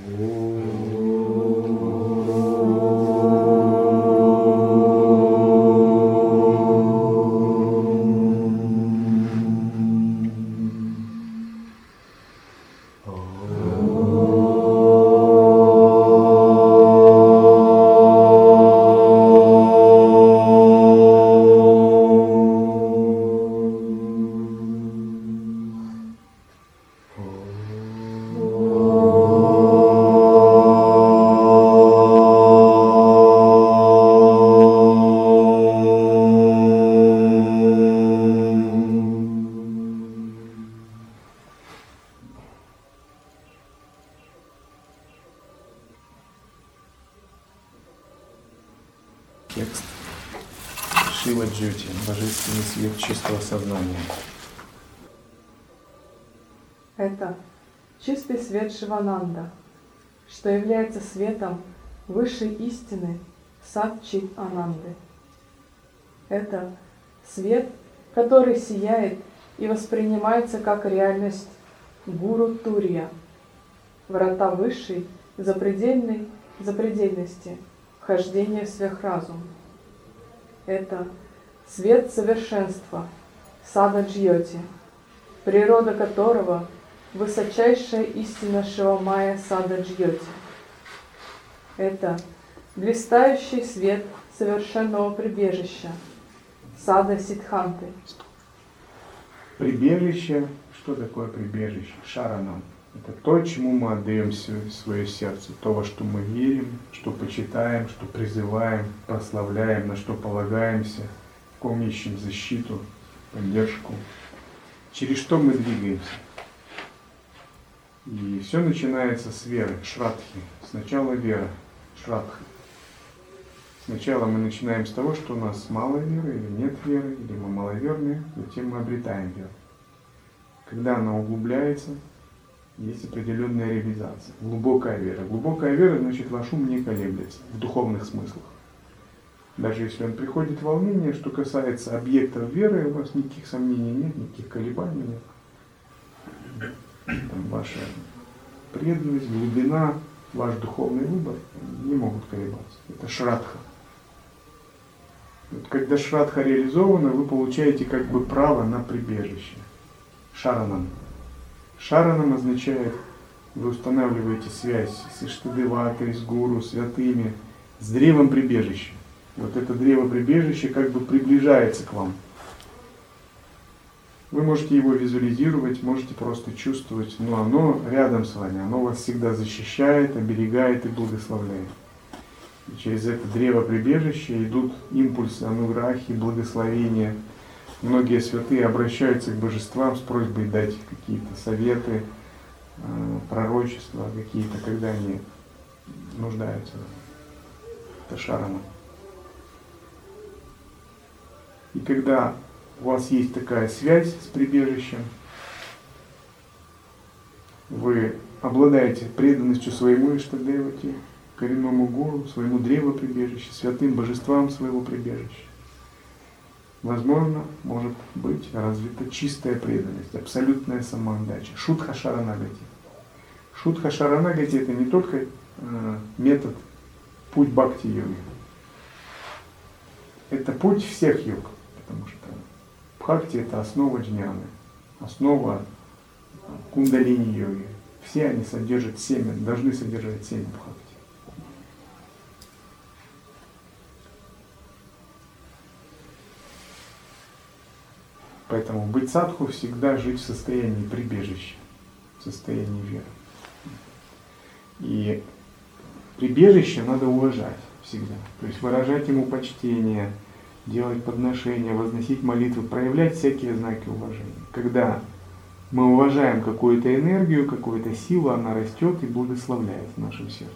Ooh. Шивананда, что является светом высшей истины Сатчит Ананды. Это свет, который сияет и воспринимается как реальность Гуру Турья, врата высшей, запредельной запредельности, вхождения в сверхразум. Это свет совершенства, сада Джьоти, природа которого – высочайшая истина Шивамая сада Джьоти. Это блистающий свет совершенного прибежища, сада Сидханты. Прибежище. Что такое прибежище? Шаранам. Это то, чему мы отдаем свое сердце, то, во что мы верим, что почитаем, что призываем, прославляем, на что полагаемся, в ком ищем защиту, поддержку, через что мы двигаемся. И все начинается с веры, шрадхи. Сначала вера, шрадха. Сначала мы начинаем с того, что у нас мало веры или нет веры, или мы маловерны, затем мы обретаем веру. Когда она углубляется, есть определенная реализация, глубокая вера. Глубокая вера, значит, ваш ум не колеблется в духовных смыслах. Даже если он приходит волнение, что касается объектов веры, у вас никаких сомнений нет, никаких колебаний нет. Ваша преданность, глубина, ваш духовный выбор не могут колебаться. Это шрадха. Вот когда шрадха реализована, вы получаете как бы право на прибежище. Шаранам. Шаранам означает, вы устанавливаете связь с Иштадеватой, с Гуру, святыми, с древом прибежища. Вот это древо прибежища как бы приближается к вам. Вы можете его визуализировать, можете просто чувствовать, но оно рядом с вами, оно вас всегда защищает, оберегает и благословляет. И через это древо прибежища идут импульсы, ануграхи, благословения – Многие святые обращаются к божествам с просьбой дать какие-то советы, э, пророчества какие-то, когда они нуждаются. Это шарана. И когда у вас есть такая связь с прибежищем, вы обладаете преданностью своему Иштадевате, коренному гуру, своему древу прибежища, святым божествам своего прибежища возможно, может быть развита чистая преданность, абсолютная самоотдача. Шутха Шаранагати. Шутха Шаранагати это не только э, метод, путь бхакти-йоги. Это путь всех йог, потому что бхакти это основа джняны, основа кундалини-йоги. Все они содержат семя, должны содержать семя бхакти. Поэтому быть садху всегда жить в состоянии прибежища, в состоянии веры. И прибежище надо уважать всегда. То есть выражать ему почтение, делать подношения, возносить молитвы, проявлять всякие знаки уважения. Когда мы уважаем какую-то энергию, какую-то силу, она растет и благословляет в нашем сердце.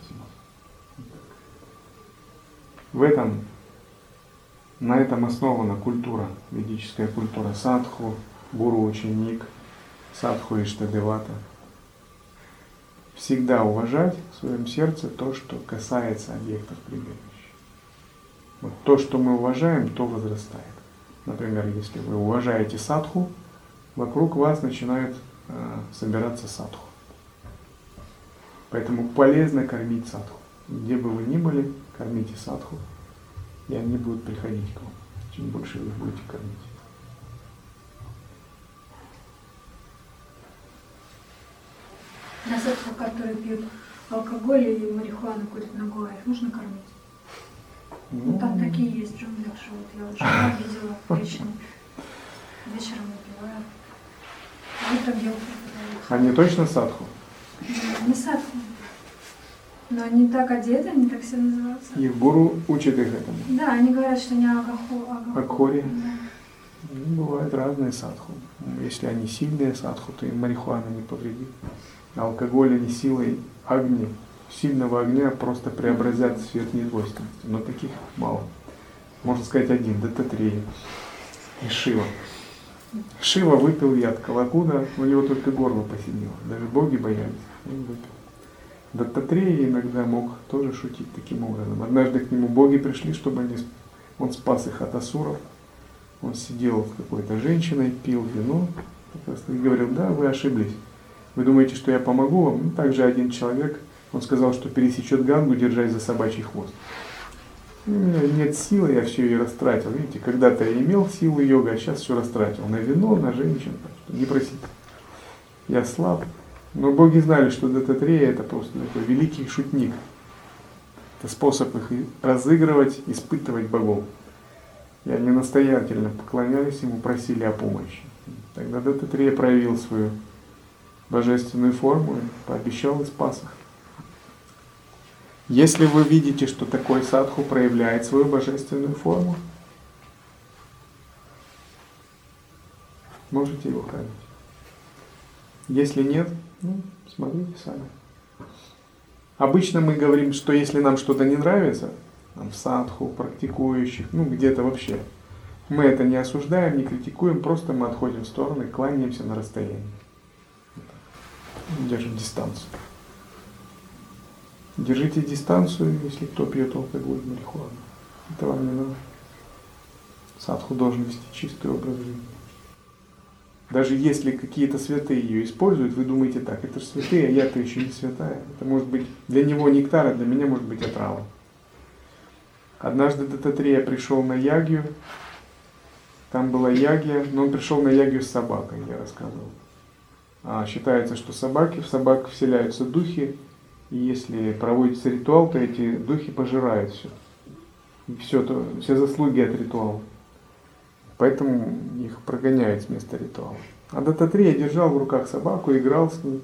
В этом на этом основана культура, ведическая культура садху, гуру-ученик, садху и штадевата. Всегда уважать в своем сердце то, что касается объектов прибежища. Вот то, что мы уважаем, то возрастает. Например, если вы уважаете садху, вокруг вас начинают э, собираться садху. Поэтому полезно кормить садху. Где бы вы ни были, кормите садху, и они будут приходить к вам. Чем больше вы будете кормить. На садху, которые пьют алкоголь или марихуану курят на горе, нужно кормить? Ну, там такие есть что вот я уже видела лично. Вечером выпиваю. А утром я Они точно садху? Не садху. Но они так одеты, они так все называются. И гуру учит их этому? Да, они говорят, что не агахо, агахо. Да. Ну, бывают разные садху. Если они сильные садху, то им марихуана не повредит. Алкоголь они силой огня сильного огня просто преобразят свет недвойственности. Но таких мало. Можно сказать один, Дататрея и Шива. Шива выпил яд Калакуда, у него только горло посинело. Даже боги боялись, он выпил. Дататрея иногда мог тоже шутить таким образом. Однажды к нему боги пришли, чтобы они, он спас их от асуров. Он сидел с какой-то женщиной, пил вино и говорил, да, вы ошиблись. Вы думаете, что я помогу вам? Ну, также один человек он сказал, что пересечет Гангу, держась за собачий хвост. У меня нет силы, я все ее растратил. Видите, когда-то я имел силу йога, а сейчас все растратил. На вино, на женщин. Не просите. Я слаб. Но боги знали, что Дататрея это просто такой великий шутник. Это способ их разыгрывать, испытывать богов. И они настоятельно поклонялись ему, просили о помощи. Тогда Дататрея проявил свою божественную форму и пообещал и спас их. Если вы видите, что такой садху проявляет свою божественную форму, можете его хранить. Если нет, ну, смотрите сами. Обычно мы говорим, что если нам что-то не нравится, в садху, практикующих, ну где-то вообще, мы это не осуждаем, не критикуем, просто мы отходим в сторону и кланяемся на расстоянии. Держим дистанцию. Держите дистанцию, если кто пьет алкоголь, марихуану. Это вам не надо. Садху должен вести чистый образ жизни. Даже если какие-то святые ее используют, вы думаете так, это же святые, а я-то еще не святая. Это может быть для него нектар, а для меня может быть отрава. Однажды Дататрея пришел на ягью, там была ягия, но он пришел на ягью с собакой, я рассказывал. А считается, что собаки, в собак вселяются духи, и если проводится ритуал, то эти духи пожирают все. Все, то, все заслуги от ритуала. Поэтому их прогоняют с места ритуала. А Дататрия держал в руках собаку, играл с ней.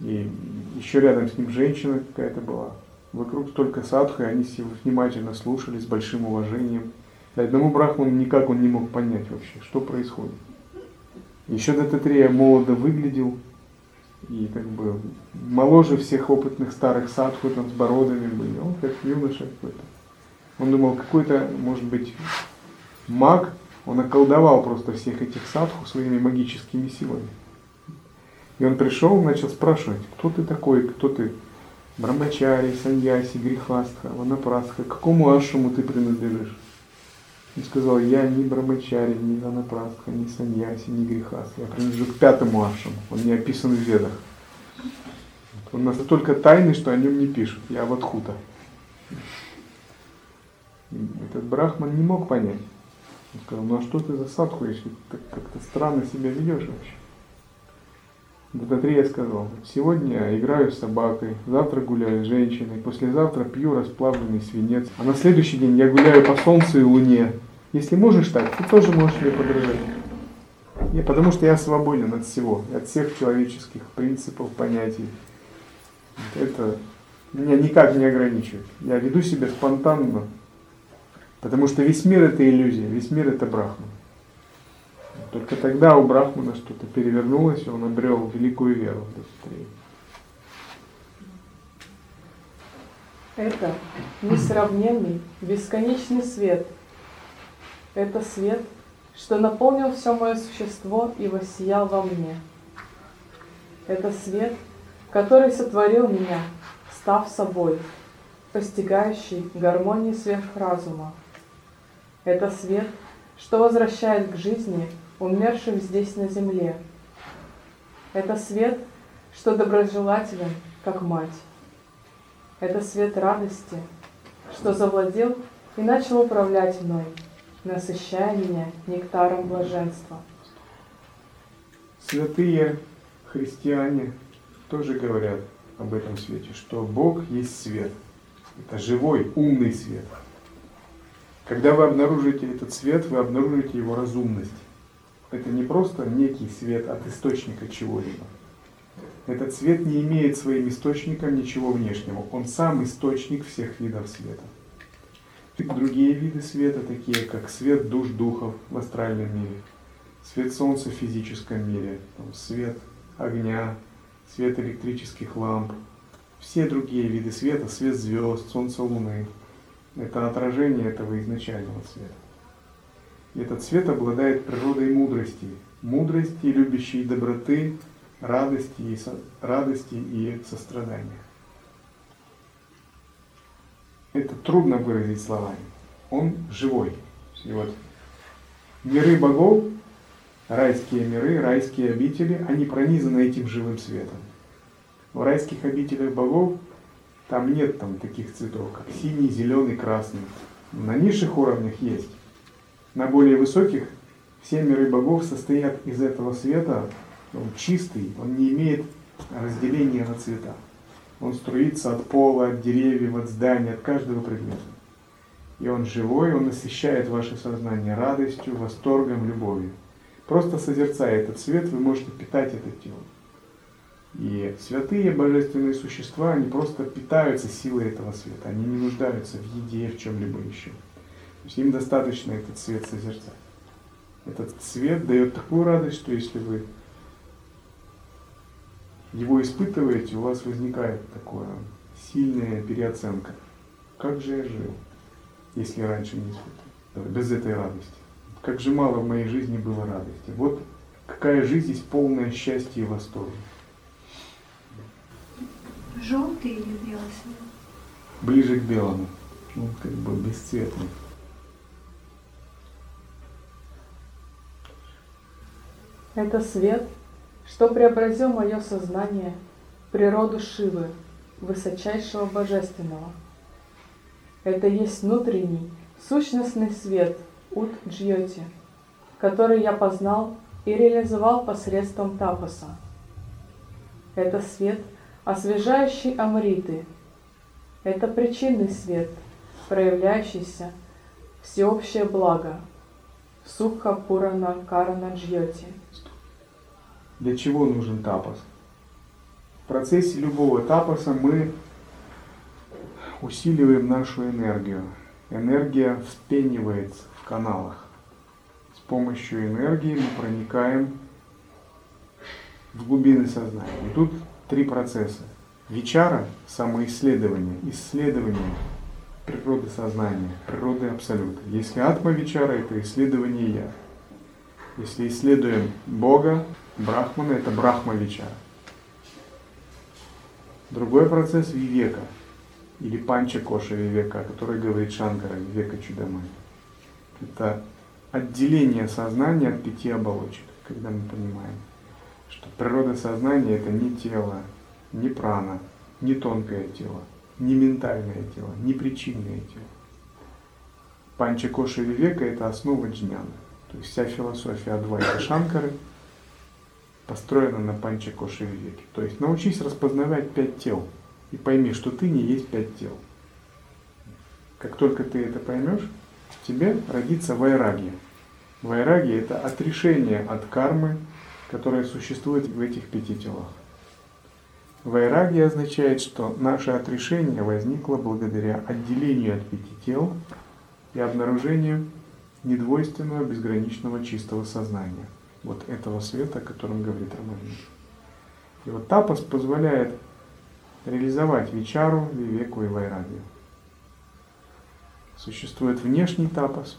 И еще рядом с ним женщина какая-то была. Вокруг только садху, и они его внимательно слушали с большим уважением. И одному брахману никак он не мог понять вообще, что происходит. Еще Дататрия молодо выглядел, и как бы моложе всех опытных старых садху там с бородами были. Он как юноша какой-то. Он думал, какой-то, может быть, маг, он околдовал просто всех этих садху своими магическими силами. И он пришел, начал спрашивать, кто ты такой, кто ты, Брамачари, Саньяси, Грихастха, Ванапрастха, к какому ашраму ты принадлежишь? Он сказал, я ни Брамачари, ни Ванапрастха, ни Саньяси, ни Грихастха, я принадлежу к пятому ашраму, он не описан в ведах. Он настолько тайный, что о нем не пишут. Я вот хута. Этот брахман не мог понять. Он сказал, ну а что ты за садху, если ты как-то странно себя ведешь вообще? Дататрия сказал, сегодня играю с собакой, завтра гуляю с женщиной, послезавтра пью расплавленный свинец, а на следующий день я гуляю по солнцу и луне. Если можешь так, ты тоже можешь мне подражать. Я, потому что я свободен от всего, от всех человеческих принципов, понятий. Это меня никак не ограничивает. Я веду себя спонтанно, потому что весь мир это иллюзия, весь мир это брахман. Только тогда у Брахмана что-то перевернулось, и он обрел великую веру в Дататрею. Это несравненный, бесконечный свет. Это свет, что наполнил все мое существо и воссиял во мне. Это свет, который сотворил меня, став собой, постигающий гармонии сверхразума. Это свет, что возвращает к жизни умерших здесь на земле. Это свет, что доброжелателен как мать. Это свет радости, что завладел и начал управлять мной, насыщая меня нектаром блаженства. Святые христиане тоже говорят об этом свете, что Бог есть свет. Это живой, умный свет. Когда вы обнаружите этот свет, вы обнаружите его разумность. Это не просто некий свет от источника чего-либо. Этот свет не имеет своим источником ничего внешнего. Он сам источник всех видов света. Другие виды света, такие как свет душ духов в астральном мире, свет солнца в физическом мире, свет огня, свет электрических ламп, все другие виды света, свет звезд, солнца, луны, это отражение этого изначального света. Этот свет обладает природой мудрости, мудрости, любящей доброты, радости и, со, радости и сострадания. Это трудно выразить словами. Он живой. И вот миры богов, райские миры, райские обители, они пронизаны этим живым светом. В райских обителях богов там нет там таких цветов, как синий, зеленый, красный. На низших уровнях есть. На более высоких все миры богов состоят из этого света, он чистый, он не имеет разделения на цвета. Он струится от пола, от деревьев, от зданий, от каждого предмета. И он живой, он насыщает ваше сознание радостью, восторгом, любовью. Просто созерцая этот свет, вы можете питать это тело. И святые божественные существа, они просто питаются силой этого света. Они не нуждаются в еде, в чем-либо еще. Есть им достаточно этот свет созерцать. Этот свет дает такую радость, что если вы его испытываете, у вас возникает такое сильная переоценка. Как же я жил, если раньше не испытывал, без этой радости? Как же мало в моей жизни было радости. Вот какая жизнь есть полное счастья и восторга. Желтый или белый свет? Ближе к белому. Ну, как бы бесцветный. Это свет, что преобразил мое сознание в природу Шивы, высочайшего божественного. Это есть внутренний, сущностный свет Ут Джьоти, который я познал и реализовал посредством тапаса. Это свет – освежающий амриты. Это причинный свет, проявляющийся всеобщее благо. Сукха Пурана Карана Джьоти. Для чего нужен тапас? В процессе любого тапаса мы усиливаем нашу энергию. Энергия вспенивается в каналах. С помощью энергии мы проникаем в глубины сознания. И тут три процесса. Вичара – самоисследование, исследование природы сознания, природы абсолюта. Если атма вичара – это исследование я. Если исследуем Бога, Брахмана – это Брахма вичара. Другой процесс – вивека или панча коша вивека, о которой говорит Шанкара, вивека чудамай. Это отделение сознания от пяти оболочек, когда мы понимаем – что природа сознания это не тело, не прана, не тонкое тело, не ментальное тело, не причинное тело. Панчакоша Вивека это основа джняна. То есть вся философия Адвайта Шанкары построена на Панчакоша Вивеке. То есть научись распознавать пять тел и пойми, что ты не есть пять тел. Как только ты это поймешь, тебе родится вайрагия. Вайрагия – это отрешение от кармы, которая существует в этих пяти телах. Вайраги означает, что наше отрешение возникло благодаря отделению от пяти тел и обнаружению недвойственного, безграничного, чистого сознания. Вот этого света, о котором говорит Раманин. И вот тапас позволяет реализовать вичару, вивеку и вайрагию. Существует внешний тапас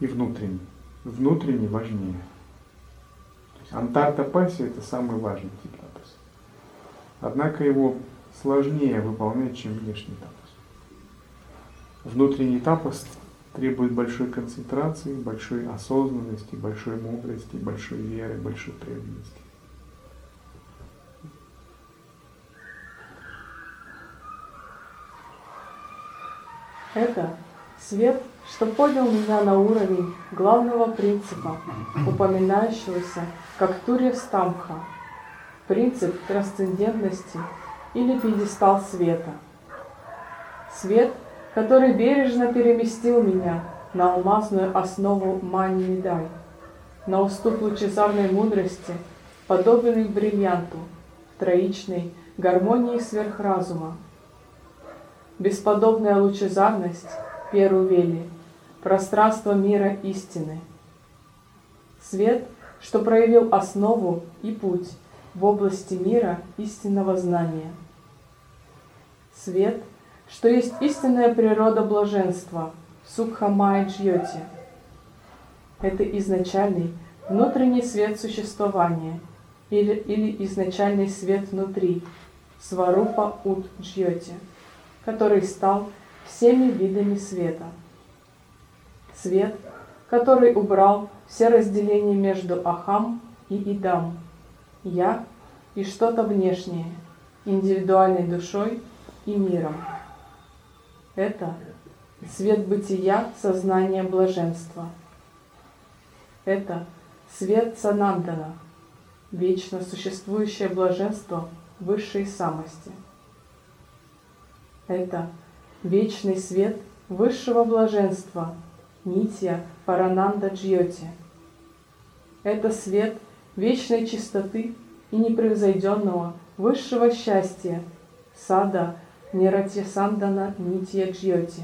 и внутренний. Внутренний важнее. Антарта паси это самый важный тип тапаса. Однако его сложнее выполнять, чем внешний тапос. Внутренний тапос требует большой концентрации, большой осознанности, большой мудрости, большой веры, большой преданности. Это свет, что поднял меня на уровень главного принципа, упоминающегося как Турья Стамха – принцип трансцендентности или пьедестал света. Свет, который бережно переместил меня на алмазную основу Мани Медай, на уступ лучезарной мудрости, подобный бриллианту, троичной гармонии сверхразума. Бесподобная лучезарность, Перу Вели, пространство мира истины. Свет, что проявил основу и путь в области мира истинного знания. Свет, что есть истинная природа блаженства, Сукхамай Джьоти. Это изначальный внутренний свет существования или, или изначальный свет внутри, Сварупа Ут Джьоти, который стал всеми видами света. Свет, который убрал все разделения между Ахам и Идам, Я и что-то внешнее, индивидуальной душой и миром. Это свет бытия, сознания блаженства. Это свет Санандана, вечно существующее блаженство высшей самости. Это вечный свет высшего блаженства, Нитья Парананда Джьоти. Это свет вечной чистоты и непревзойденного высшего счастья, сада Нератьясандана Нитья Джьоти.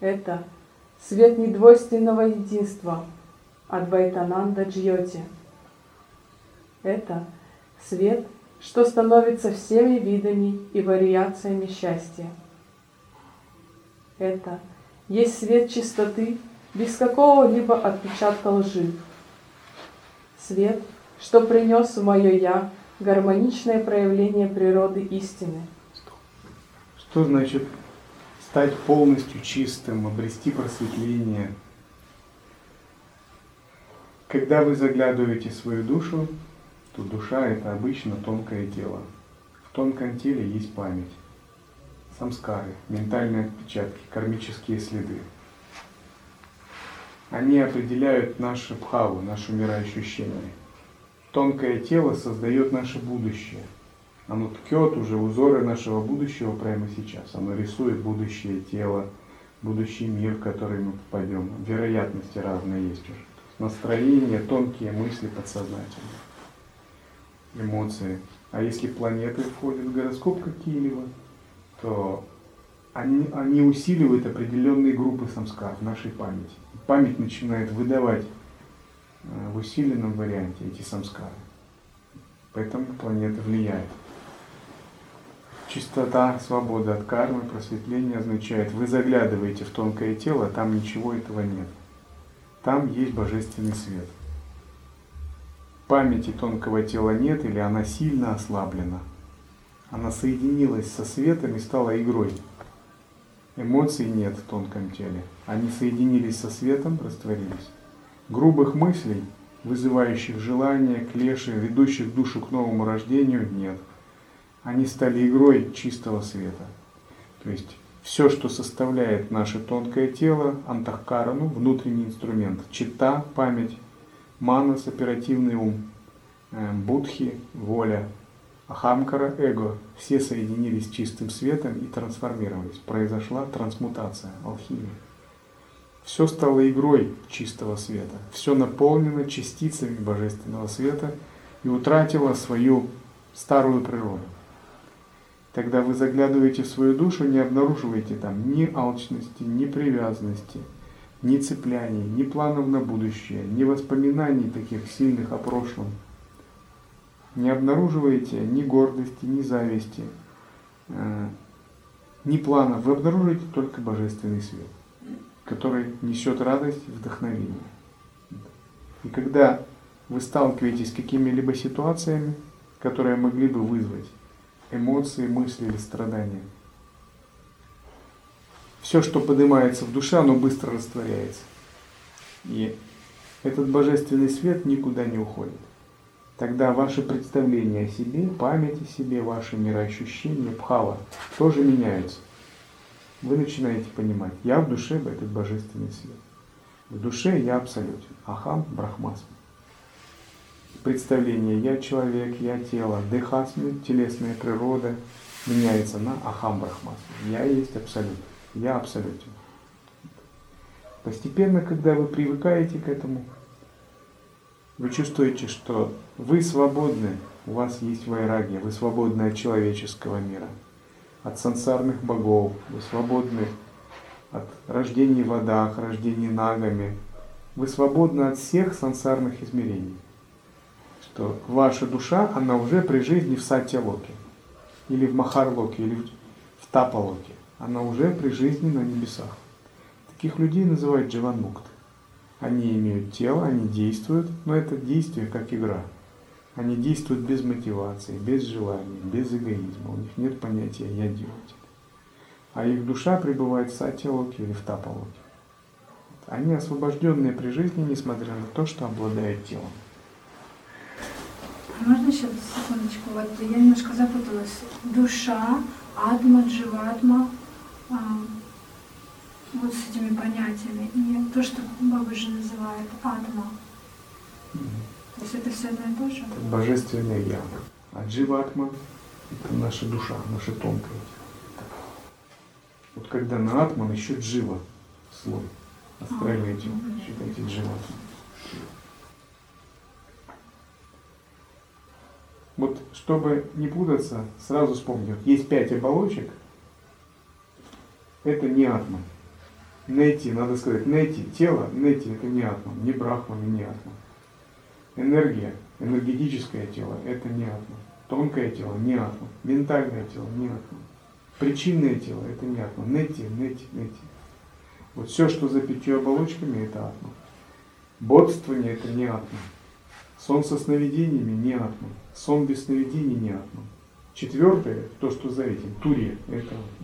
Это свет недвойственного единства, Адвайтананда Джьоти. Это свет – что становится всеми видами и вариациями счастья. Это есть свет чистоты без какого-либо отпечатка лжи. Свет, что принес в мое «я» гармоничное проявление природы истины. Что значит стать полностью чистым, обрести просветление? Когда вы заглядываете в свою душу, то душа – это обычно тонкое тело. В тонком теле есть память, самскары, ментальные отпечатки, кармические следы. Они определяют наше бхаву, наше мироощущение. Тонкое тело создает наше будущее. Оно ткет уже узоры нашего будущего прямо сейчас. Оно рисует будущее тело, будущий мир, в который мы попадем. Вероятности разные есть уже. Настроение, тонкие мысли подсознательные эмоции. А если планеты входят в гороскоп какие-либо, то они, они усиливают определенные группы самскар в нашей памяти. Память начинает выдавать э, в усиленном варианте эти самскары. Поэтому планета влияет. Чистота, свобода от кармы, просветление означает, вы заглядываете в тонкое тело, там ничего этого нет. Там есть божественный свет – памяти тонкого тела нет или она сильно ослаблена. Она соединилась со светом и стала игрой. Эмоций нет в тонком теле. Они соединились со светом, растворились. Грубых мыслей, вызывающих желания, клеши, ведущих душу к новому рождению, нет. Они стали игрой чистого света. То есть все, что составляет наше тонкое тело, антахкарану, внутренний инструмент, чита, память, манас – оперативный ум, э, будхи – воля, ахамкара – эго. Все соединились чистым светом и трансформировались. Произошла трансмутация, алхимия. Все стало игрой чистого света. Все наполнено частицами божественного света и утратило свою старую природу. Тогда вы заглядываете в свою душу, не обнаруживаете там ни алчности, ни привязанности – ни цепляний, ни планов на будущее, ни воспоминаний таких сильных о прошлом. Не обнаруживаете ни гордости, ни зависти, э, ни планов. Вы обнаруживаете только божественный свет, который несет радость и вдохновение. И когда вы сталкиваетесь с какими-либо ситуациями, которые могли бы вызвать эмоции, мысли или страдания, все, что поднимается в душе, оно быстро растворяется. И этот божественный свет никуда не уходит. Тогда ваше представление о себе, память о себе, ваши мироощущения, пхава тоже меняются. вы начинаете понимать, я в душе этот божественный свет. В душе я абсолютен. Ахам брахмасми. Представление я человек, я тело, дыхасми, телесная природа меняется на ахам брахмасми. Я есть абсолют. Я абсолютен. Постепенно, когда вы привыкаете к этому, вы чувствуете, что вы свободны, у вас есть вайрагия, вы свободны от человеческого мира, от сансарных богов, вы свободны от рождений в водах, рождений нагами, вы свободны от всех сансарных измерений. Что ваша душа, она уже при жизни в Сатья-локе, или в Махарлоке, или в Тапалоке. Она уже при жизни на небесах. Таких людей называют дживанмукт. Они имеют тело, они действуют, но это действие как игра. Они действуют без мотивации, без желания, без эгоизма. У них нет понятия «я делать». А их душа пребывает в сатилоке или в тапалоке. Они освобожденные при жизни, несмотря на то, что обладают телом. А можно еще секундочку? Вот я немножко запуталась. Душа, адма, дживатма, а, вот с этими понятиями. И то, что Бабаджи называет атма. То есть это все одно и то же? Это божественная я. А дживатма – это наша душа, наша тонкая. Вот когда на атман еще джива слой. Астральное тело. Считайте дживатма. Вот чтобы не путаться, сразу вспомню. Есть пять оболочек. Это не атман. Нети, надо сказать, нети, тело, нети это не атман, не брахман и не атман. Энергия, энергетическое тело это не атман. Тонкое тело не атман. Ментальное тело не атман. Причинное тело это не атман. Нети, нети, нети. Вот все, что за пятью оболочками, это атман. Бодствование это не атман. Сон со сновидениями не атман. Сон без сновидений не атман. Четвертое, то, что за этим, турия, это атман.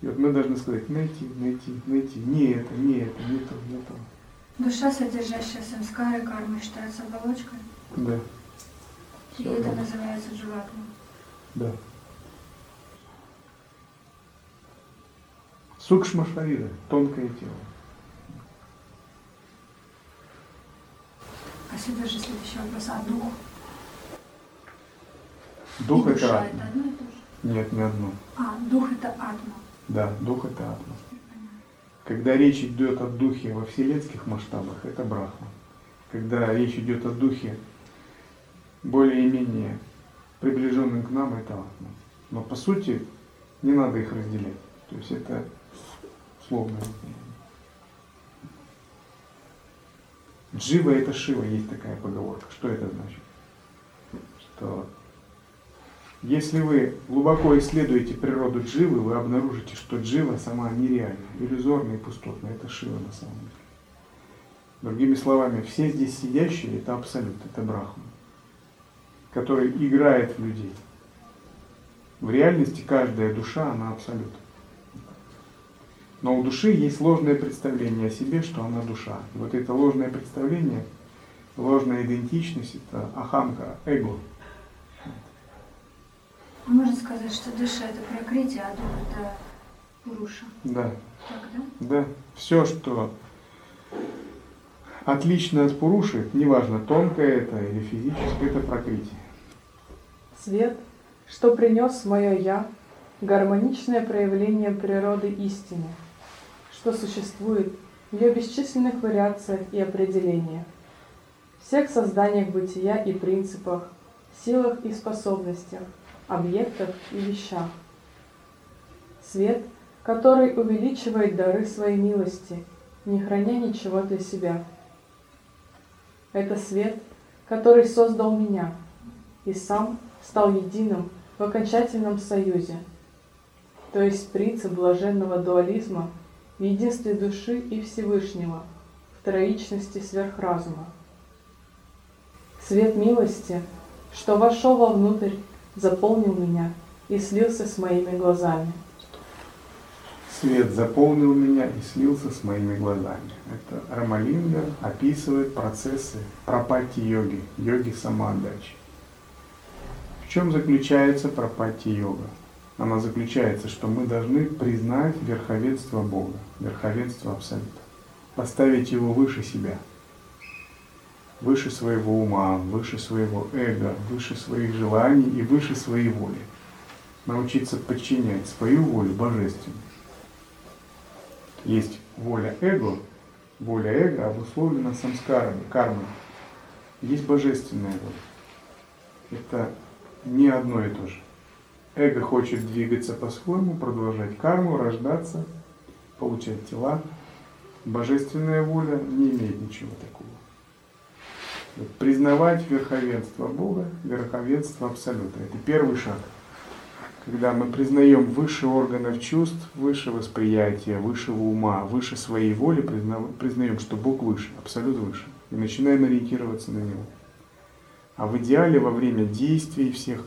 И вот мы должны сказать, найти, найти, найти. Не это, не это, не то, не то. Душа, содержащая самскары, кармы, считается оболочкой? Да. И Все это называется дживатма? Да. Сукшма шарира, тонкое тело. А сюда же следующий вопрос, а дух? Дух и это душа атма. это одно и то же? Нет, не одно. А, дух это атма. Да, дух это атма. Когда речь идет о духе во вселенских масштабах, это брахма. Когда речь идет о духе более-менее приближенным к нам, это атма. Но по сути не надо их разделять. То есть это разделение. Джива это Шива, есть такая поговорка. Что это значит? Что если вы глубоко исследуете природу дживы, вы обнаружите, что джива сама нереальна, иллюзорная и пустотная. Это Шива на самом деле. Другими словами, все здесь сидящие – это абсолют, это брахма, который играет в людей. В реальности каждая душа, она абсолют. Но у души есть ложное представление о себе, что она душа. И вот это ложное представление, ложная идентичность – это ахамка, эго – можно сказать, что душа это прокрытие, а дух это пуруша. Да. Так, да? Да. Все, что отлично от пуруши, неважно, тонкое это или физическое, это прокрытие. Свет, что принес мое «я», гармоничное проявление природы истины, что существует в ее бесчисленных вариациях и определениях, всех созданиях бытия и принципах, силах и способностях, объектах и вещах. Свет, который увеличивает дары своей милости, не храня ничего для себя. Это свет, который создал меня и сам стал единым в окончательном союзе, то есть принцип блаженного дуализма в единстве души и Всевышнего, в троичности сверхразума. Свет милости, что вошел вовнутрь заполнил меня и слился с моими глазами. Свет заполнил меня и слился с моими глазами. Это Рамалинга описывает процессы пропати йоги, самоотдачи. В чем заключается пропати йога? она заключается, что мы должны признать верховенство Бога, верховенство Абсолюта, поставить его выше себя, выше своего ума, выше своего эго, выше своих желаний и выше своей воли. Научиться подчинять свою волю божественной. Есть воля эго, воля эго обусловлена самскарами, кармой. Есть божественная воля. Это не одно и то же. Эго хочет двигаться по-своему, продолжать карму, рождаться, получать тела. Божественная воля не имеет ничего такого. Признавать верховенство Бога, верховенство Абсолюта. Это первый шаг. Когда мы признаем выше органов чувств, выше восприятия, высшего ума, выше своей воли, признаем, что Бог выше, Абсолют выше. И начинаем ориентироваться на Него. А в идеале во время действий всех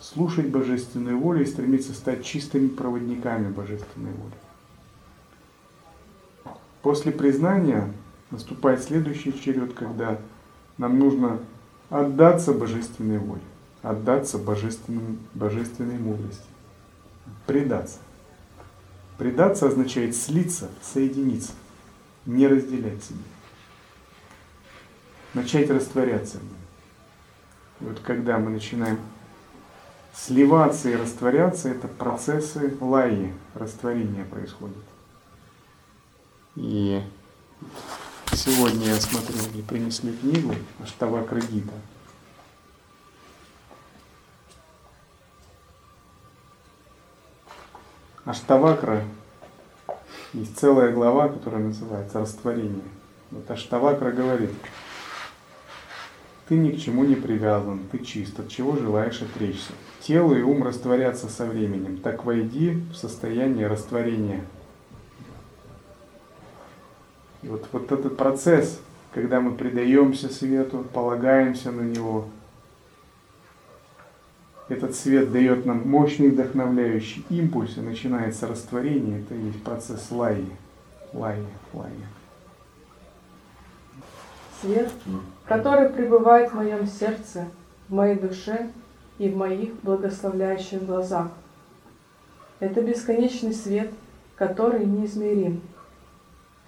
слушать божественную волю и стремиться стать чистыми проводниками божественной воли. После признания наступает следующий черед, когда нам нужно отдаться божественной воле, отдаться божественным, божественной мудрости, предаться. Предаться означает слиться, соединиться, не разделять себя, начать растворяться. И вот когда мы начинаем сливаться и растворяться, это процессы лаи, растворения происходят. И сегодня я смотрел, мне принесли книгу Аштавакра Гита. Аштавакра есть целая глава, которая называется «Растворение». Вот Аштавакра говорит – ты ни к чему не привязан, ты чист, от чего желаешь отречься. Тело и ум растворятся со временем, так войди в состояние растворения. И вот, вот этот процесс, когда мы предаемся свету, полагаемся на него, этот свет дает нам мощный вдохновляющий импульс, и начинается растворение, это и есть процесс лаи, лаи, лаи. Свет который пребывает в моем сердце, в моей душе и в моих благословляющих глазах. Это бесконечный свет, который неизмерим.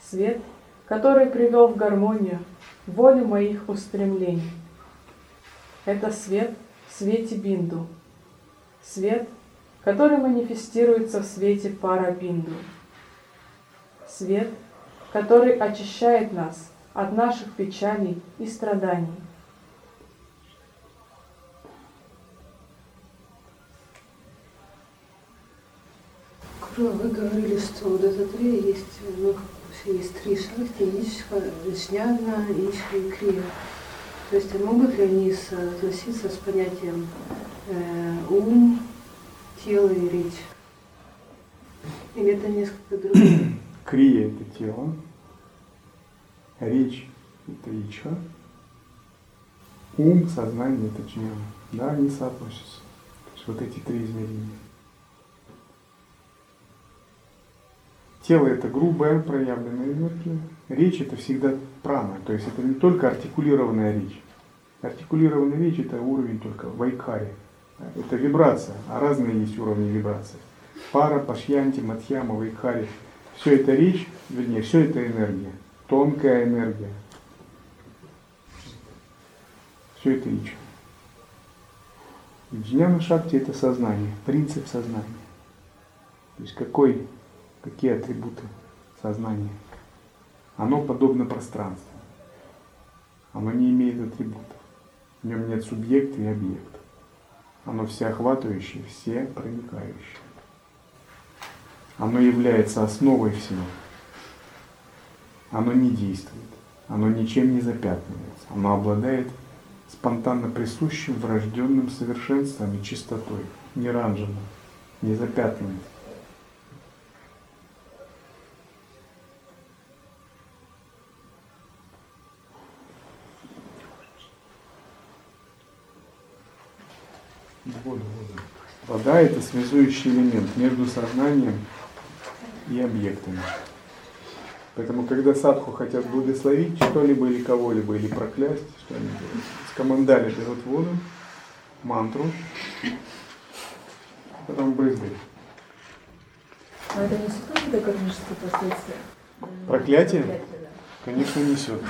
Свет, который привел в гармонию волю моих устремлений. Это свет в свете Бинду. Свет, который манифестируется в свете пара Бинду. Свет, который очищает нас от наших печалей и страданий. Вы говорили, что этот три есть, ну, есть три шахти, Ичха, Вишняна, Ичха и Крия. То есть могут ли они соотноситься с понятием э, ум, тело и речь? Или это несколько другое? Крия – это тело, речь – это ичха, ум, сознание – это джняна. Да, они соотносятся. То есть вот эти три измерения. Тело – это грубая проявленная энергия. Речь – это всегда прана, то есть это не только артикулированная речь. Артикулированная речь – это уровень только вайкари. Это вибрация, а разные есть уровни вибрации. Пара, пашьянти, матьяма, вайкари. Все это речь, вернее, все это энергия тонкая энергия. Все это ича. Джняна Шакти – это сознание, принцип сознания. То есть какой, какие атрибуты сознания? Оно подобно пространству. Оно не имеет атрибутов. В нем нет субъекта и объекта. Оно всеохватывающее, все проникающее. Оно является основой всего оно не действует, оно ничем не запятнывается, оно обладает спонтанно присущим врожденным совершенством и чистотой, не ранженным, не запятнанным. Вода, вода. Это связующий элемент между сознанием и объектами. Поэтому, когда садху хотят благословить что-либо или кого-либо, или проклясть, что они делают? С командали берут воду, мантру, потом брызгай. А это несет какие-то кармические последствия? Проклятие? Проклятие, да. Конечно, несет.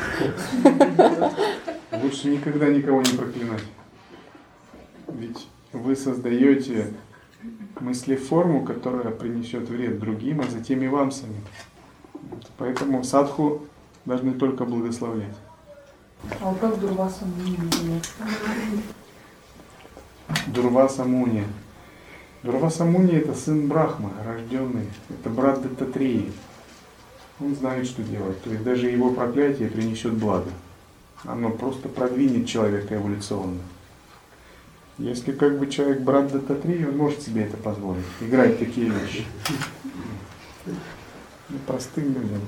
Лучше никогда никого не проклинать. Ведь вы создаете мыслеформу, которая принесет вред другим, а затем и вам самим. Поэтому садху должны только благословлять. А вот как Дурваса называется? Дурваса Муни. Дурваса Муни это сын Брахмы, рожденный. Это брат Даттатреи. Он знает, что делать. То есть даже его проклятие принесет благо. Оно просто продвинет человека эволюционно. Если как бы человек брат Даттатреи, он может себе это позволить. Играть такие вещи. Ну, простым людям.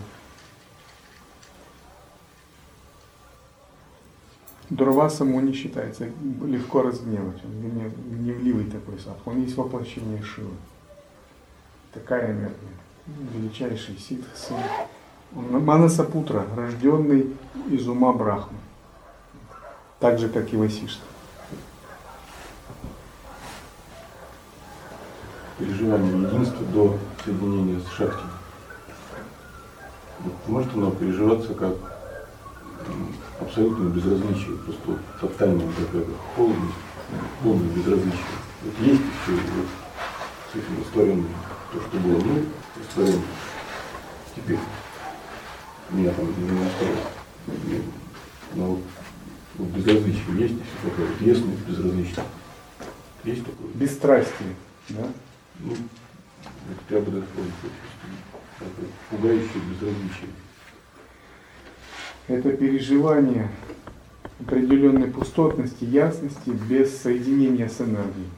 Дурваса Муни считается легко разгневать. Он гнев- гневливый такой сад. Он есть воплощение Шивы. Такая энергия. Величайший ситх, сын. Он Манасапутра, рожденный из ума Брахмы. Так же, как и Васишта. Переживание единства до соединения с Шакти. Вот может оно переживаться как абсолютное безразличие, просто тотальная такая холодность, полное безразличие. Вот есть и вот с этим растворенным, то, что было ну, растворено. Теперь меня там не осталось. Но вот, вот безразличие есть, все такое, вот ясность, безразличие. Есть такое? Бесстрастие. Да? Ну, вот я бы так сказал, пугающее безразличие. Это переживание определенной пустотности, ясности без соединения с энергией.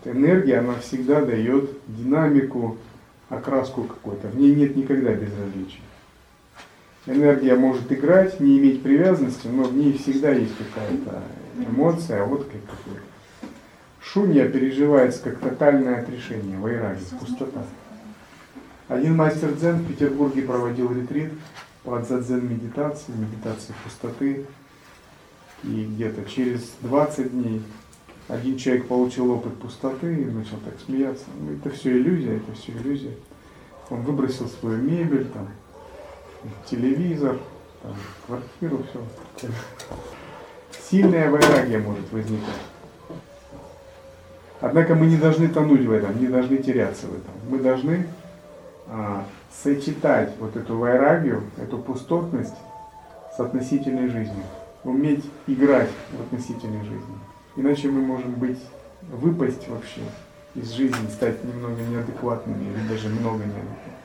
Эта энергия, она всегда дает динамику, окраску какой-то. В ней нет никогда безразличия. Энергия может играть, не иметь привязанности, но в ней всегда есть какая-то эмоция, отклик какой-то. Шунья переживается как тотальное отрешение, вайраги, пустота. Один мастер дзен в Петербурге проводил ретрит по дзен медитации, медитации пустоты. И где-то через 20 дней один человек получил опыт пустоты и начал так смеяться. Ну, это все иллюзия, это все иллюзия. Он выбросил свою мебель, там, телевизор, там, квартиру, все. Сильная вайрагия может возникать. Однако мы не должны тонуть в этом, не должны теряться в этом. Мы должны а, сочетать вот эту вайрагию, эту пустотность с относительной жизнью. Уметь играть в относительной жизни. Иначе мы можем быть, выпасть вообще из жизни, стать немного неадекватными или даже много неадекватными.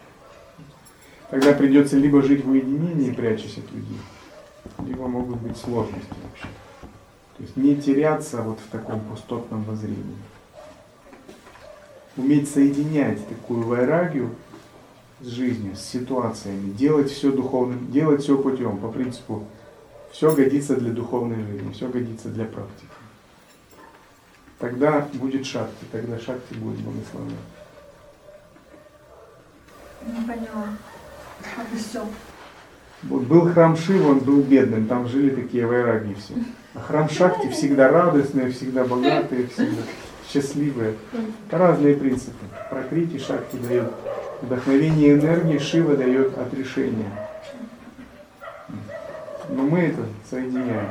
Тогда придется либо жить в уединении, прячась от людей, либо могут быть сложности вообще. То есть не теряться вот в таком пустотном воззрении. Уметь соединять такую вайрагию с жизнью, с ситуациями, делать все духовным, делать все путем, по принципу, все годится для духовной жизни, все годится для практики. Тогда будет шакти, тогда шакти будет благословлять. Не поняла. Объяснил. Вот был храм Шива, он был бедным, там жили такие вайраги все. А храм Шакти всегда радостные, всегда богатые, всегда счастливые. Разные принципы. Прокрити Шакти дает вдохновение энергии, Шива дает отрешение. Но мы это соединяем.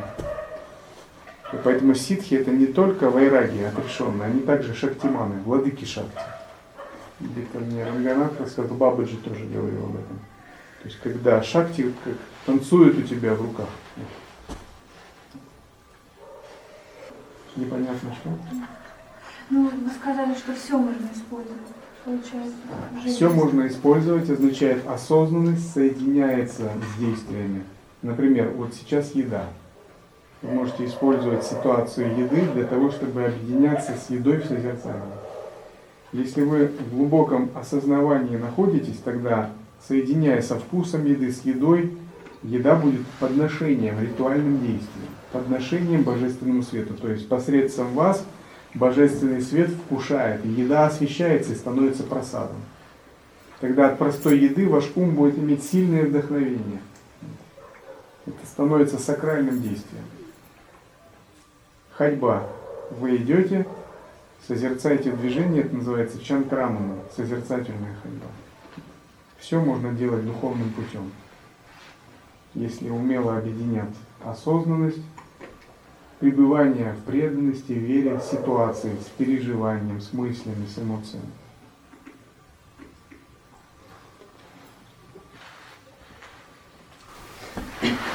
И поэтому ситхи это не только вайраги отрешенные, они также шактиманы, владыки шакти. Где-то мне Ранганат рассказал, Бабаджи тоже говорил об этом. То есть когда шакти как танцует у тебя в руках. Непонятно что. Ну, вы сказали, что все можно использовать. Получается. Все можно использовать, означает осознанность соединяется с действиями. Например, вот сейчас еда. Вы можете использовать ситуацию еды для того, чтобы объединяться с едой в созерцании. Если вы в глубоком осознавании находитесь, тогда соединяя со вкусом еды, с едой, еда будет подношением, ритуальным действием, подношением божественному свету. То есть посредством вас божественный свет вкушает, еда освещается и становится просадом. Тогда от простой еды ваш ум будет иметь сильное вдохновение. Это становится сакральным действием. Ходьба. Вы идете, Созерцайте движение, это называется чанкрамана, созерцательная ходьба. Все можно делать духовным путем, если умело объединять осознанность, пребывание в преданности, вере, ситуации, с переживанием, с мыслями, с эмоциями.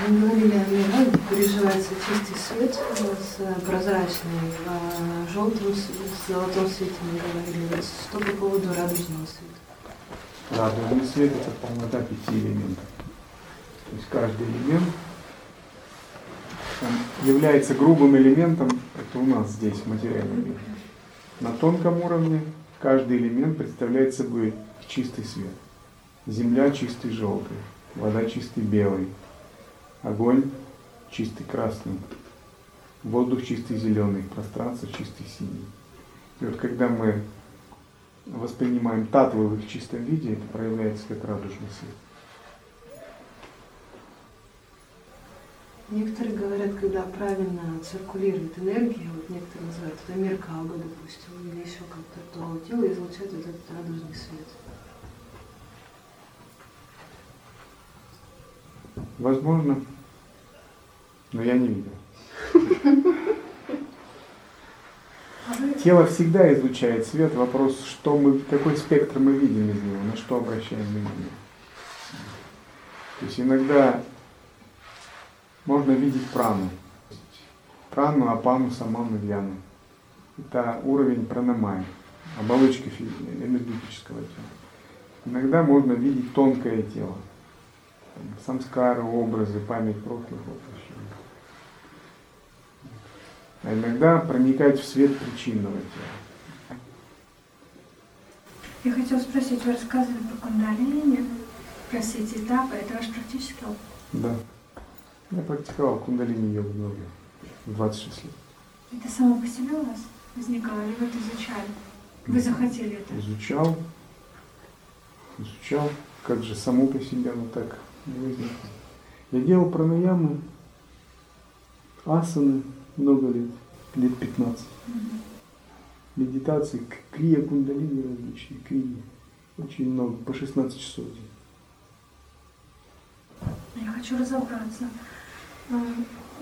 Вы говорили о мире, переживается чистый свет с прозрачной, а желтым, с золотом свете мы говорили. Что по поводу радужного света? Радужный свет – это полнота пяти элементов. То есть каждый элемент является грубым элементом, это у нас здесь, в материальном мире. На тонком уровне каждый элемент представляет собой чистый свет. Земля чистый желтый, вода чистый белый, Огонь чистый красный, воздух чистый зеленый, пространство чистый синий. И вот когда мы воспринимаем татвы в их чистом виде, это проявляется как радужный свет. Некоторые говорят, когда правильно циркулирует энергия, вот некоторые называют это меркалга, допустим, или еще как-то, то тело излучает вот этот радужный свет. Возможно, но я не видел. Тело всегда излучает свет. Вопрос, что мы, какой спектр мы видим из него, на что обращаем внимание. То есть иногда можно видеть прану. Прану, апану, саману, вьяну. Это уровень пранамай, оболочки энергетического тела. Иногда можно видеть тонкое тело самскары, образы, память прошлых воплощений. А иногда проникать в свет причинного тела. Я хотела спросить, вы рассказывали про кундалини, про все эти этапы. Это ваш практический опыт? Да. Я практиковал кундалини йогу много, 26 лет. Это само по себе у вас возникало, или вы это изучали? Вы захотели это? Изучал, изучал, как же само по себе, но так я делал пранаямы, асаны много лет, лет 15. Медитации, крия кундалини различные, крии. Очень много, по 16 часов в день. Я хочу разобраться. А,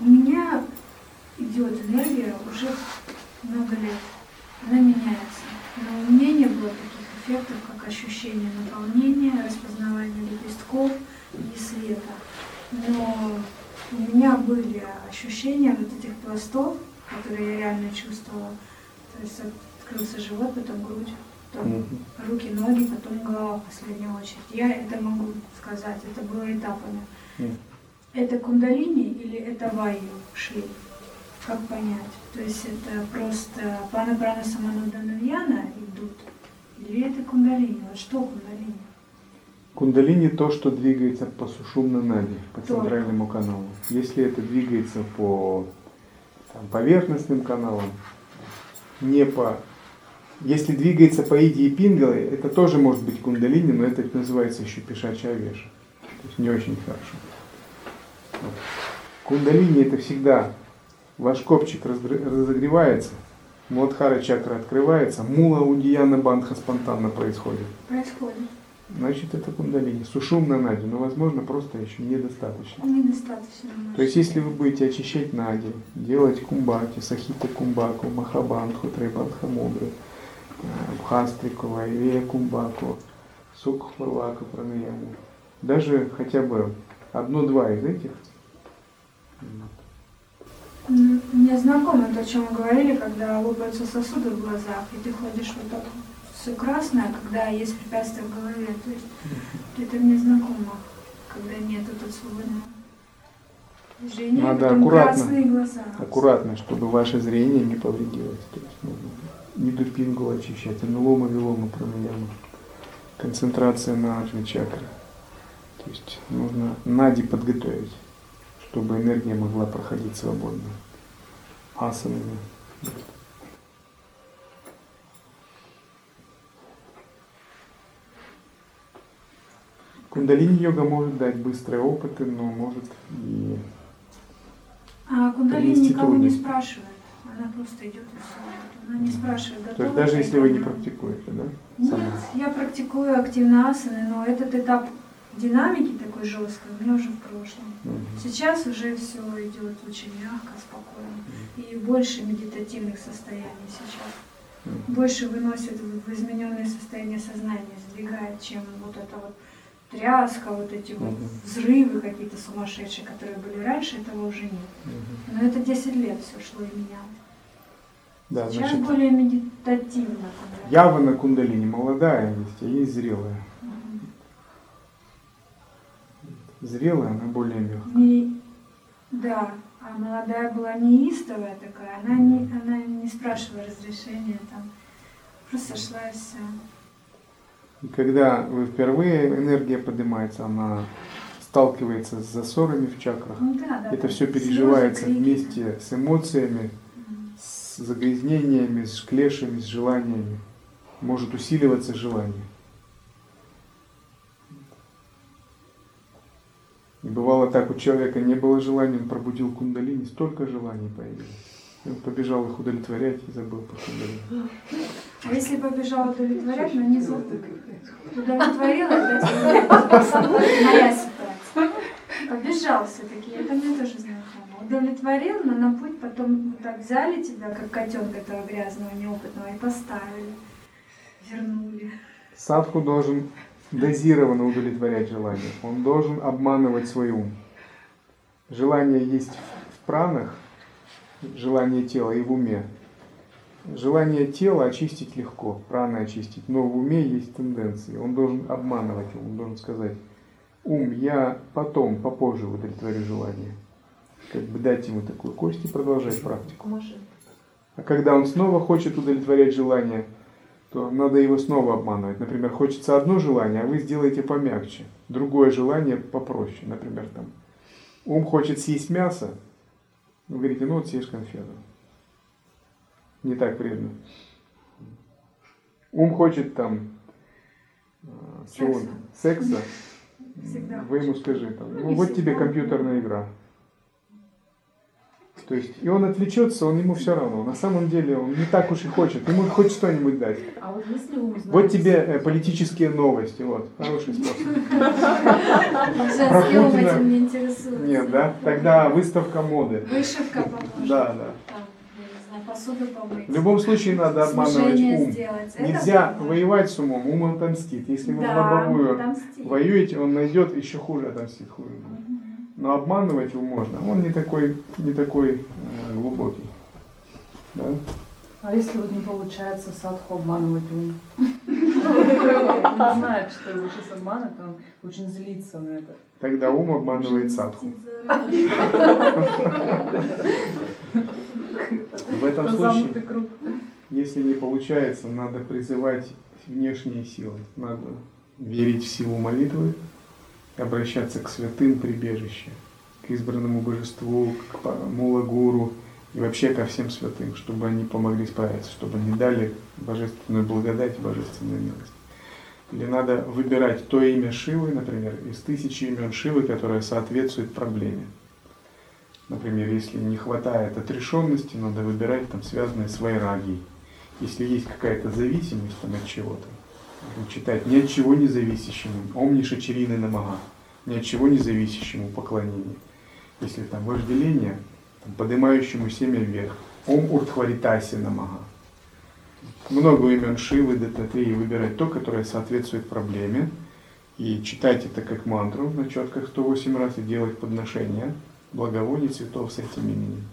у меня идет энергия уже много лет. Она меняется. Но у меня не было таких эффектов, как ощущение наполнения, распознавание лепестков – и света. Но у меня были ощущения вот этих пластов, которые я реально чувствовала. То есть открылся живот, потом грудь, потом руки, ноги, потом голова в последнюю очередь. Я это могу сказать, это было этапами. Это кундалини или это вайю шли? Как понять? То есть это просто пана прана самануданавьяна идут? Или это кундалини? Вот что кундалини? Кундалини то, что двигается по сушумной нади, по центральному каналу. Если это двигается по там, поверхностным каналам, не по... Если двигается по Иди и Пингалы, это тоже может быть кундалини, но это называется еще пешачья веша. То есть не очень хорошо. Кундалини это всегда ваш копчик разогревается, Муладхара чакра открывается, мула удияна бандха спонтанно происходит. Происходит значит это кундалини. Сушум на нади, но возможно просто еще недостаточно. Недостаточно. То есть если вы будете очищать нади, делать кумбати, сахита кумбаку, махабанху, трайбанха мудры, э, бхастрикова, ивея кумбаку, сукхвалаку пранаяму, даже хотя бы одно-два из этих, мне знакомо то, о чем вы говорили, когда лопаются сосуды в глазах, и ты ходишь вот так все красное, когда есть препятствия в голове. То есть это мне знакомо, когда нет тут свободного движения, Надо аккуратно, глаза. аккуратно, чтобы ваше зрение не повредилось. То есть нужно не дупингу очищать, анулома, вилома, пранаяма. Концентрация на аджи чакры. То есть нужно нади подготовить, чтобы энергия могла проходить свободно. Асанами. Кундалини-йога может дать быстрые опыты, но может и А кундалини никого не спрашивает. она просто идет и все. Она не спрашивает, готова То есть даже если вы не практикуете, да? Нет, Сама. я практикую активно асаны, но этот этап динамики такой жесткой у меня уже в прошлом. Сейчас уже все идет очень мягко, спокойно. И больше медитативных состояний сейчас. Больше выносит в измененное состояние сознания, сдвигает, чем вот это вот тряска, вот эти вот взрывы какие-то сумасшедшие, которые были раньше, этого уже нет. Но это 10 лет все шло и менялось. Да, Сейчас значит, более медитативно. на кундалине молодая есть, а есть зрелая. Зрелая, она более мягкая. Не- Да, а молодая была неистовая такая, она не, она не спрашивала разрешения, там просто шла и все. И когда вы впервые энергия поднимается, она сталкивается с засорами в чакрах. Ну да, да. Это да. все Слезы, переживается крики. вместе с эмоциями, с загрязнениями, с клешами, с желаниями. Может усиливаться желание. И бывало так, у человека не было желания, он пробудил кундалини, столько желаний появилось. И он побежал их удовлетворять и забыл про кундалини. А если побежал удовлетворять, но не забыл. Удовлетворила, опять моя ситуация. Побежал все-таки, это мне тоже знакомо. Удовлетворил, но на путь потом вот так взяли тебя, как котенка этого грязного, неопытного, и поставили. Вернули. Садху должен дозированно удовлетворять желание. Он должен обманывать свой ум. Желание есть в пранах, желание тела и в уме. Желание тела очистить легко, праны очистить, но в уме есть тенденции. Он должен обманывать ум, он должен сказать, ум, я потом, попозже удовлетворю желание. Как бы дать ему такую кость и продолжать практику. А когда он снова хочет удовлетворять желание, то надо его снова обманывать. Например, хочется одно желание, а вы сделаете помягче. Другое желание попроще. Например, там, ум хочет съесть мясо, вы говорите, ну вот съешь конфету. Не так вредно. Ум хочет там э, чего секса. Всегда Вы ему скажи, там, Ну, ну вот тебе компьютерная игра. То есть, и он отвлечется, он ему все равно. На самом деле он не так уж и хочет. Ему хоть что-нибудь дать. А вот если ум знает... Вот тебе э, политические новости, вот, хороший способ. Про Путина этим не интересуется. Нет, да? Тогда выставка моды. Вышивка поможет. Да, да. Там, я не знаю, посуду помыть. В любом случае надо обманывать Снижение ум. сделать. Нельзя воевать с умом, ум отомстит. Если вы лобовую отомстить. воюете, он найдет еще хуже отомстит хуже. будет. Но обманывать ум можно. Он не такой, не такой э, глубокий. Да? А если вот не получается садху обманывать ум? Он знает, что его сейчас обманут, он очень злится на это. Тогда ум обманывает садху. В этом Это случае. Если не получается, надо призывать внешние силы. Надо верить в силу молитвы, обращаться к святым прибежище, к избранному божеству, к мула-гуру и вообще ко всем святым, чтобы они помогли справиться, чтобы они дали божественную благодать и божественную милость. Или надо выбирать то имя Шивы, например, из тысячи имен Шивы, которое соответствует проблеме. Например, если не хватает отрешенности, надо выбирать там связанное с вайрагией. Если есть какая-то зависимость там, от чего-то, читать ни от чего не зависящему, Ом Нишачирины Намага, ни от чего не зависящему поклонение. Если там вожделение, там, поднимающему семя вверх, Ом Уртхваритаси Намага. Много имен Шивы, Дататреи, выбирать то, которое соответствует проблеме, и читать это как мантру на четках 108 раз и делать подношения благовоний цветов с этим именем.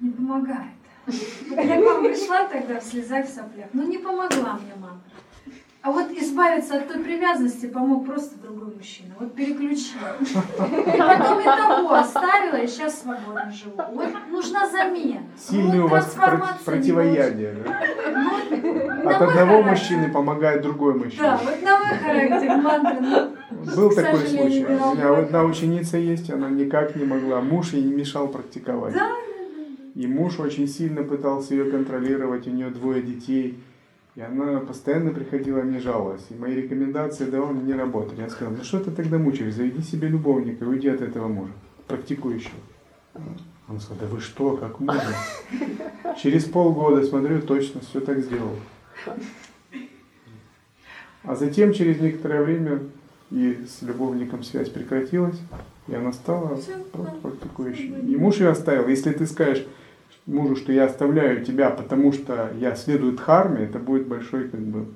Не помогает. Я к вам пришла тогда в слезах, в соплях. Ну не помогла мне мантра. А вот избавиться от той привязанности помог просто другой мужчина. Вот переключил. И потом и того оставила, и сейчас свободно живу. Вот нужна замена. Сильное Вот у вас против- противоядие. да? не От одного характер. мужчины помогает другой Да, мужчина. вот на мой характер мантры. ну, Был такой случай. У виноват. меня одна ученица есть, она никак не могла. Муж ей не мешал практиковать. Да, И муж очень сильно пытался ее контролировать, у нее двое детей. И она постоянно приходила мне жаловалась. И мои рекомендации давал не работали. Я сказал, ну что ты тогда мучаешь, заведи себе любовника и уйди от этого мужа. практикующего. Он сказал, да вы что, как можно? Через полгода, смотрю, точно все так сделал. А затем, через некоторое время, и с любовником связь прекратилась, и она стала практикующей. И муж ее оставил. Если ты скажешь мужу, что я оставляю тебя, потому что я следую дхарме, это будет большой как бы...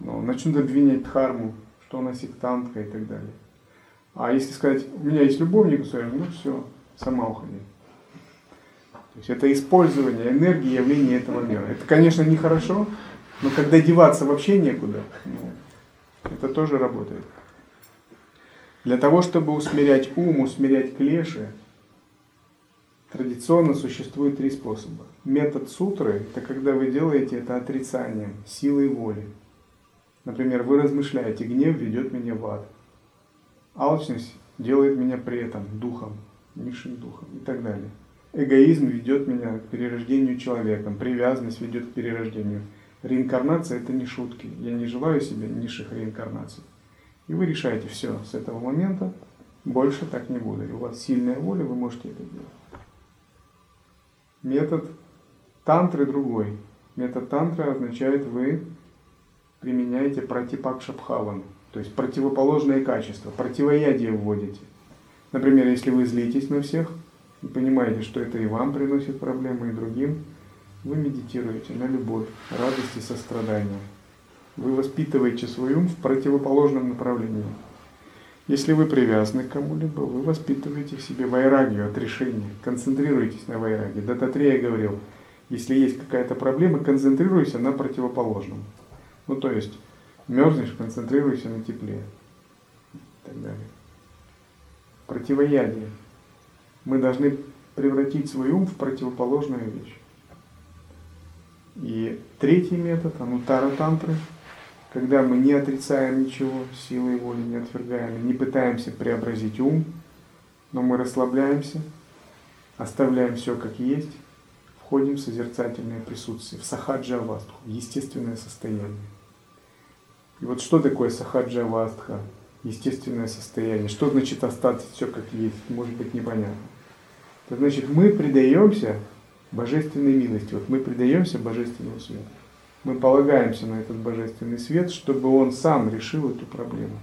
Ну, начнут обвинять дхарму, что она сектантка и так далее. А если сказать, у меня есть любовник, ну все, сама уходи. То есть это использование энергии явления этого мира. Это, конечно, нехорошо, но когда деваться вообще некуда, ну, это тоже работает. Для того, чтобы усмирять ум, усмирять клеши, традиционно существует три способа. Метод сутры – это когда вы делаете это отрицанием, силой воли. Например, вы размышляете, гнев ведет меня в ад. Алчность делает меня при этом духом, низшим духом и так далее. Эгоизм ведет меня к перерождению человеком, привязанность ведет к перерождению. Реинкарнация – это не шутки. Я не желаю себе низших реинкарнаций. И вы решаете, все, с этого момента больше так не буду. И у вас сильная воля, вы можете это делать. Метод тантры другой. Метод тантры означает, вы применяете пратипакшабхавану, то есть противоположные качества, противоядие вводите. Например, если вы злитесь на всех и понимаете, что это и вам приносит проблемы, и другим, вы медитируете на любовь, радость и сострадание. Вы воспитываете свой ум в противоположном направлении. Если вы привязаны к кому-либо, вы воспитываете в себе вайрагию, отрешение. Концентрируйтесь на вайраге. Дататрея говорил, если есть какая-то проблема, концентрируйся на противоположном. Ну то есть, мерзнешь, концентрируйся на тепле. И так далее. Противоядие. Мы должны превратить свой ум в противоположную вещь. И третий метод, анутара тантры, когда мы не отрицаем ничего, силой воли не отвергаем, не пытаемся преобразить ум, но мы расслабляемся, оставляем все как есть, входим в созерцательное присутствие, в сахаджа авастху, в естественное состояние. И вот что такое сахаджа авастха, естественное состояние? Что значит остаться все как есть? Может быть непонятно. Это значит, мы предаемся божественной милости. Вот мы предаемся божественному свету. Мы полагаемся на этот божественный свет, чтобы он сам решил эту проблему.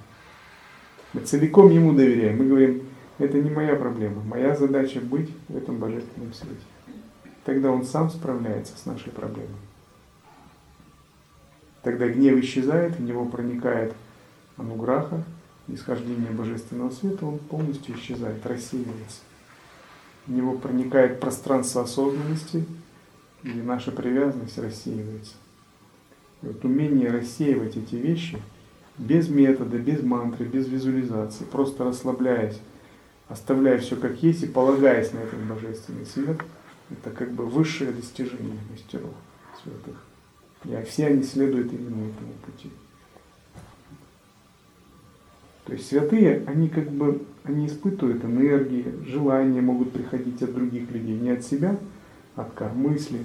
Мы целиком ему доверяем. Мы говорим, это не моя проблема. Моя задача быть в этом божественном свете. Тогда он сам справляется с нашей проблемой. Тогда гнев исчезает, в него проникает ануграха, исхождение божественного света, он полностью исчезает, рассеивается в него проникает пространство осознанности, и наша привязанность рассеивается. Вот умение рассеивать эти вещи без метода, без мантры, без визуализации, просто расслабляясь, оставляя все как есть и полагаясь на этот божественный свет, это как бы высшее достижение мастеров святых. И все они следуют именно этому пути. То есть святые, они как бы, они испытывают энергии, желания могут приходить от других людей, не от себя, от мысли,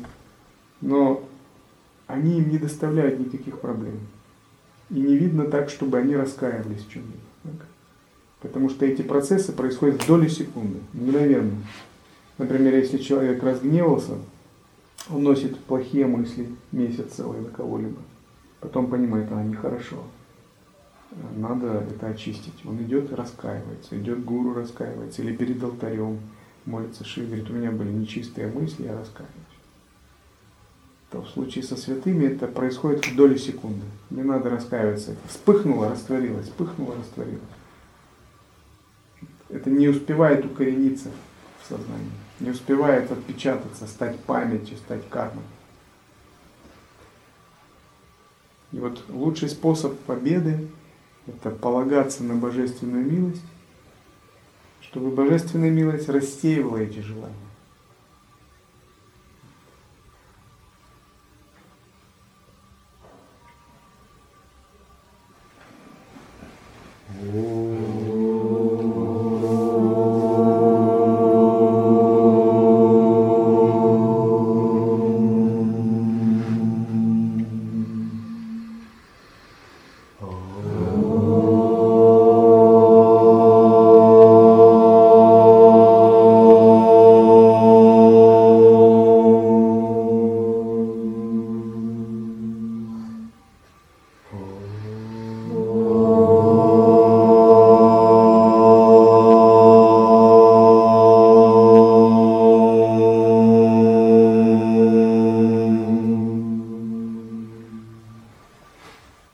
но они им не доставляют никаких проблем. И не видно так, чтобы они раскаивались в чем-либо. Потому что эти процессы происходят в доли секунды, мгновенно. Например, если человек разгневался, он носит плохие мысли месяц целый на кого-либо. Потом понимает, а, нехорошо надо это очистить. Он идет и раскаивается, идет гуру раскаивается, или перед алтарем молится Ши, говорит, у меня были нечистые мысли, я раскаиваюсь. То в случае со святыми это происходит в доли секунды. Не надо раскаиваться. Это вспыхнуло, растворилось, вспыхнуло, растворилось. Это не успевает укорениться в сознании, не успевает отпечататься, стать памятью, стать кармой. И вот лучший способ победы это полагаться на божественную милость, чтобы божественная милость рассеивала эти желания.